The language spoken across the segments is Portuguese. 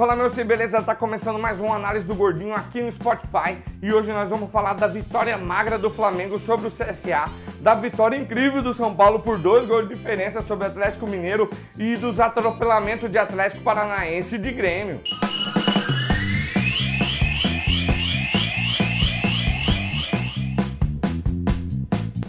Fala meu se beleza, tá começando mais uma análise do Gordinho aqui no Spotify e hoje nós vamos falar da vitória magra do Flamengo sobre o CSA, da vitória incrível do São Paulo por dois gols de diferença sobre o Atlético Mineiro e dos atropelamentos de Atlético Paranaense e de Grêmio.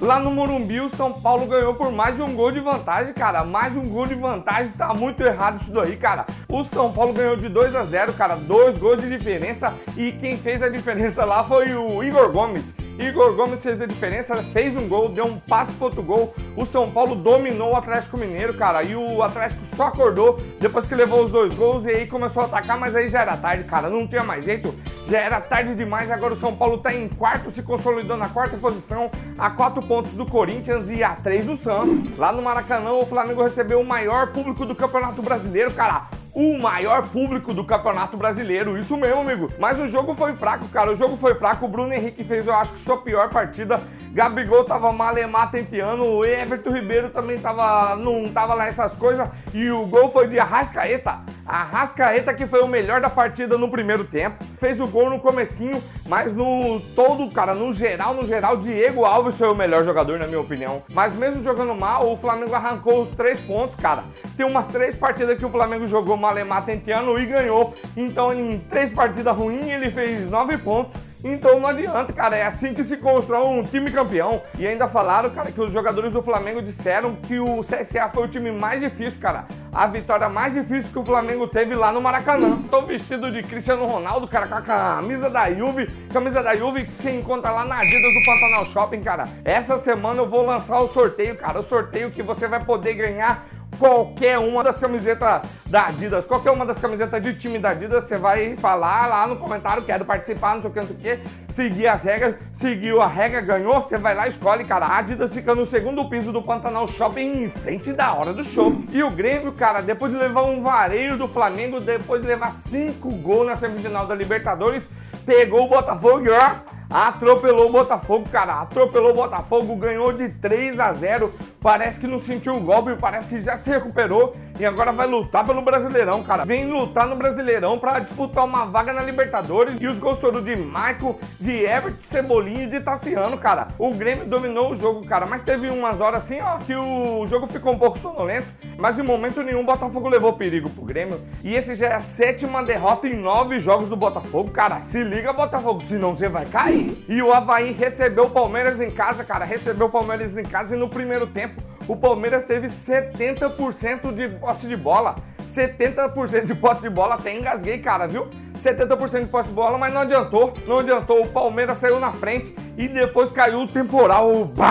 Lá no Morumbi, o São Paulo ganhou por mais de um gol de vantagem, cara. Mais um gol de vantagem, tá muito errado isso daí, cara. O São Paulo ganhou de 2 a 0, cara. Dois gols de diferença. E quem fez a diferença lá foi o Igor Gomes. Igor Gomes fez a diferença, fez um gol, deu um passo pro outro gol. O São Paulo dominou o Atlético Mineiro, cara. E o Atlético só acordou depois que levou os dois gols e aí começou a atacar, mas aí já era tarde, cara. Não tinha mais jeito. Já era tarde demais. Agora o São Paulo tá em quarto, se consolidou na quarta posição, a quatro pontos do Corinthians e a três do Santos. Lá no Maracanã, o Flamengo recebeu o maior público do Campeonato Brasileiro, cara o maior público do Campeonato Brasileiro. Isso mesmo, amigo. Mas o jogo foi fraco, cara. O jogo foi fraco. O Bruno Henrique fez, eu acho que sua pior partida. Gabigol tava malemar tenteando. O Everton Ribeiro também tava, não tava lá essas coisas. E o gol foi de Arrascaeta. Arrascaeta que foi o melhor da partida no primeiro tempo. Fez o gol no comecinho, mas no todo, cara, no geral, no geral, Diego Alves foi o melhor jogador, na minha opinião. Mas mesmo jogando mal, o Flamengo arrancou os três pontos, cara. Tem umas três partidas que o Flamengo jogou malemar tenteando e ganhou. Então, em três partidas ruins, ele fez nove pontos. Então não adianta, cara. É assim que se constrói um time campeão. E ainda falaram, cara, que os jogadores do Flamengo disseram que o CSA foi o time mais difícil, cara. A vitória mais difícil que o Flamengo teve lá no Maracanã. Tô vestido de Cristiano Ronaldo, cara, com a camisa da Juve. Camisa da Juve que se encontra lá na Adidas do Pantanal Shopping, cara. Essa semana eu vou lançar o sorteio, cara. O sorteio que você vai poder ganhar qualquer uma das camisetas da Adidas, qualquer uma das camisetas de time da Adidas, você vai falar lá no comentário, quero participar, não sei o que, não sei o que, seguir as regras, seguiu a regra, ganhou, você vai lá, escolhe, cara, a Adidas fica no segundo piso do Pantanal Shopping, em frente da hora do show. E o Grêmio, cara, depois de levar um vareio do Flamengo, depois de levar cinco gols na semifinal da Libertadores, pegou o Botafogo e ó atropelou o Botafogo, cara. Atropelou o Botafogo, ganhou de 3 a 0. Parece que não sentiu o golpe, parece que já se recuperou e agora vai lutar pelo Brasileirão, cara. Vem lutar no Brasileirão para disputar uma vaga na Libertadores e os gols foram de Michael, de Everton, Cebolinha e de Tassiano, cara. O Grêmio dominou o jogo, cara, mas teve umas horas assim, ó, que o jogo ficou um pouco sonolento, mas em momento nenhum o Botafogo levou perigo pro Grêmio. E esse já é a sétima derrota em nove jogos do Botafogo, cara. Se liga, Botafogo, senão você vai cair. E o Havaí recebeu o Palmeiras em casa, cara. Recebeu o Palmeiras em casa e no primeiro tempo o Palmeiras teve 70% de posse de bola. 70% de posse de bola, até engasguei, cara, viu? 70% de posse de bola, mas não adiantou. Não adiantou. O Palmeiras saiu na frente e depois caiu o temporal. Bah!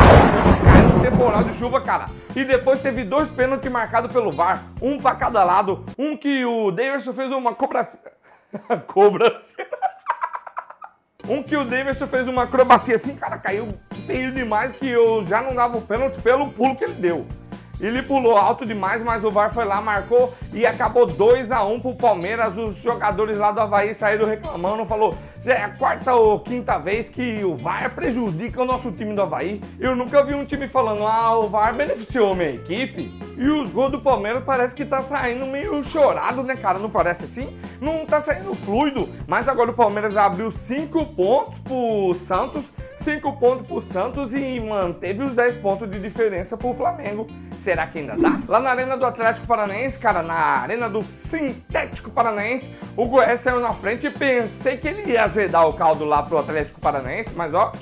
Caiu o temporal de chuva, cara. E depois teve dois pênaltis marcados pelo VAR, um para cada lado. Um que o Davidson fez uma cobrança. cobrança. Um que o Davidson fez uma acrobacia assim, cara, caiu feio demais que eu já não dava o pênalti pelo pulo que ele deu. Ele pulou alto demais, mas o VAR foi lá, marcou e acabou 2 a 1 um pro Palmeiras. Os jogadores lá do Havaí saíram reclamando, falou: já é a quarta ou quinta vez que o VAR prejudica o nosso time do Havaí. Eu nunca vi um time falando: ah, o VAR beneficiou minha equipe. E os gols do Palmeiras parece que tá saindo meio chorado, né, cara? Não parece assim? Não tá saindo fluido. Mas agora o Palmeiras abriu 5 pontos pro Santos 5 pontos pro Santos e manteve os 10 pontos de diferença pro Flamengo. Será que ainda dá? Lá na Arena do Atlético Paranaense, cara, na Arena do Sintético Paranaense, o Goiás saiu na frente e pensei que ele ia azedar o caldo lá pro Atlético Paranaense, mas ó,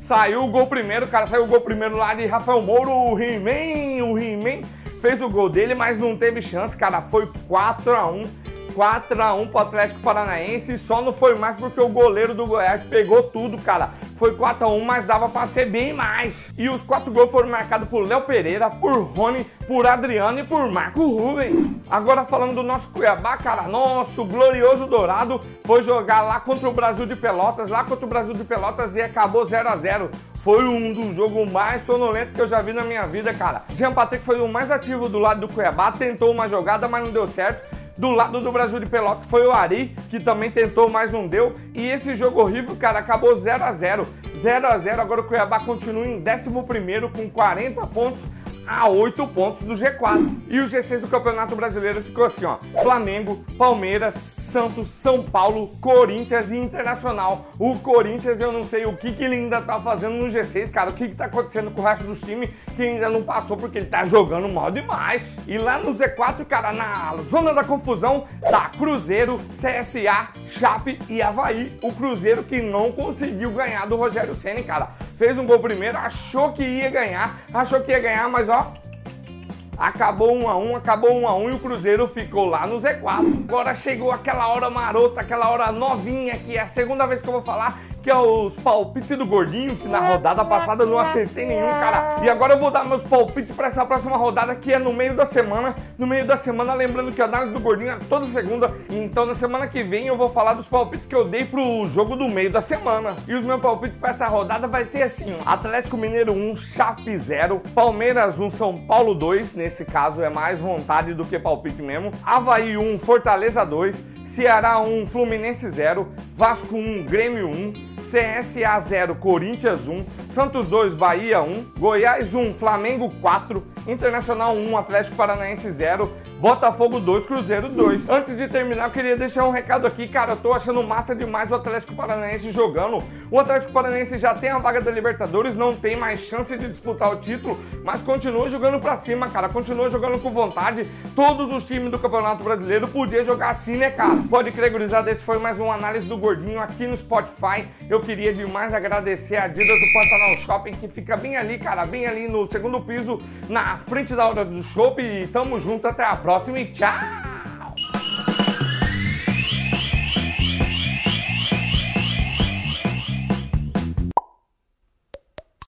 saiu o gol primeiro, cara, saiu o gol primeiro lá de Rafael Mouro, o He-Man, o He-Man fez o gol dele, mas não teve chance, cara, foi 4 a 1 4x1 pro Atlético Paranaense e só não foi mais porque o goleiro do Goiás pegou tudo, cara. Foi 4x1, mas dava para ser bem mais. E os quatro gols foram marcados por Léo Pereira, por Rony, por Adriano e por Marco Ruben. Agora falando do nosso Cuiabá, cara, nosso glorioso Dourado foi jogar lá contra o Brasil de Pelotas, lá contra o Brasil de Pelotas e acabou 0 a 0 foi um dos jogos mais sonolentos que eu já vi na minha vida, cara. Jean Patrick foi o mais ativo do lado do Cuiabá, tentou uma jogada, mas não deu certo. Do lado do Brasil de Pelotas foi o Ari, que também tentou, mas não deu. E esse jogo horrível, cara, acabou 0 a 0 0 a 0 Agora o Cuiabá continua em 11 com 40 pontos a 8 pontos do G4. E o G6 do Campeonato Brasileiro ficou assim, ó: Flamengo, Palmeiras, Santos, São Paulo, Corinthians e Internacional. O Corinthians, eu não sei o que, que ele ainda tá fazendo no G6, cara. O que, que tá acontecendo com o resto dos times que ainda não passou porque ele tá jogando mal demais. E lá no Z4, cara, na zona da confusão, tá Cruzeiro, CSA, Chape e Havaí. O Cruzeiro que não conseguiu ganhar do Rogério Senna, cara. Fez um gol primeiro, achou que ia ganhar, achou que ia ganhar, mas ó, Acabou 1 um a 1 um, acabou 1 um a 1 um, e o Cruzeiro ficou lá no Z4. Agora chegou aquela hora marota, aquela hora novinha, que é a segunda vez que eu vou falar, que é os palpites do Gordinho, que na rodada passada eu não acertei nenhum, cara. E agora eu vou dar meus palpites para essa próxima rodada, que é no meio da semana. No meio da semana, lembrando que a análise do Gordinho é toda segunda. Então na semana que vem eu vou falar dos palpites que eu dei pro jogo do meio da semana. E os meus palpites para essa rodada vai ser assim. Atlético Mineiro 1, Chape 0, Palmeiras 1, São Paulo 2, nesse caso é mais vontade do que palpite mesmo. Havaí 1, Fortaleza 2, Ceará 1, Fluminense 0, Vasco 1, Grêmio 1, CSA 0, Corinthians 1, Santos 2, Bahia 1, Goiás 1, Flamengo 4, Internacional 1, Atlético Paranaense 0, Botafogo 2, Cruzeiro 2. Antes de terminar, eu queria deixar um recado aqui, cara. Eu tô achando massa demais o Atlético Paranaense jogando. O Atlético Paranaense já tem a vaga da Libertadores, não tem mais chance de disputar o título, mas continua jogando pra cima, cara. Continua jogando com vontade. Todos os times do Campeonato Brasileiro podiam jogar assim, né, cara? Pode crer, gurizada, esse foi mais uma análise do Gordinho aqui no Spotify. Eu queria demais agradecer a Adidas do Pantanal Shopping, que fica bem ali, cara, bem ali no segundo piso, na frente da hora do shopping. E tamo junto, até a próxima e tchau!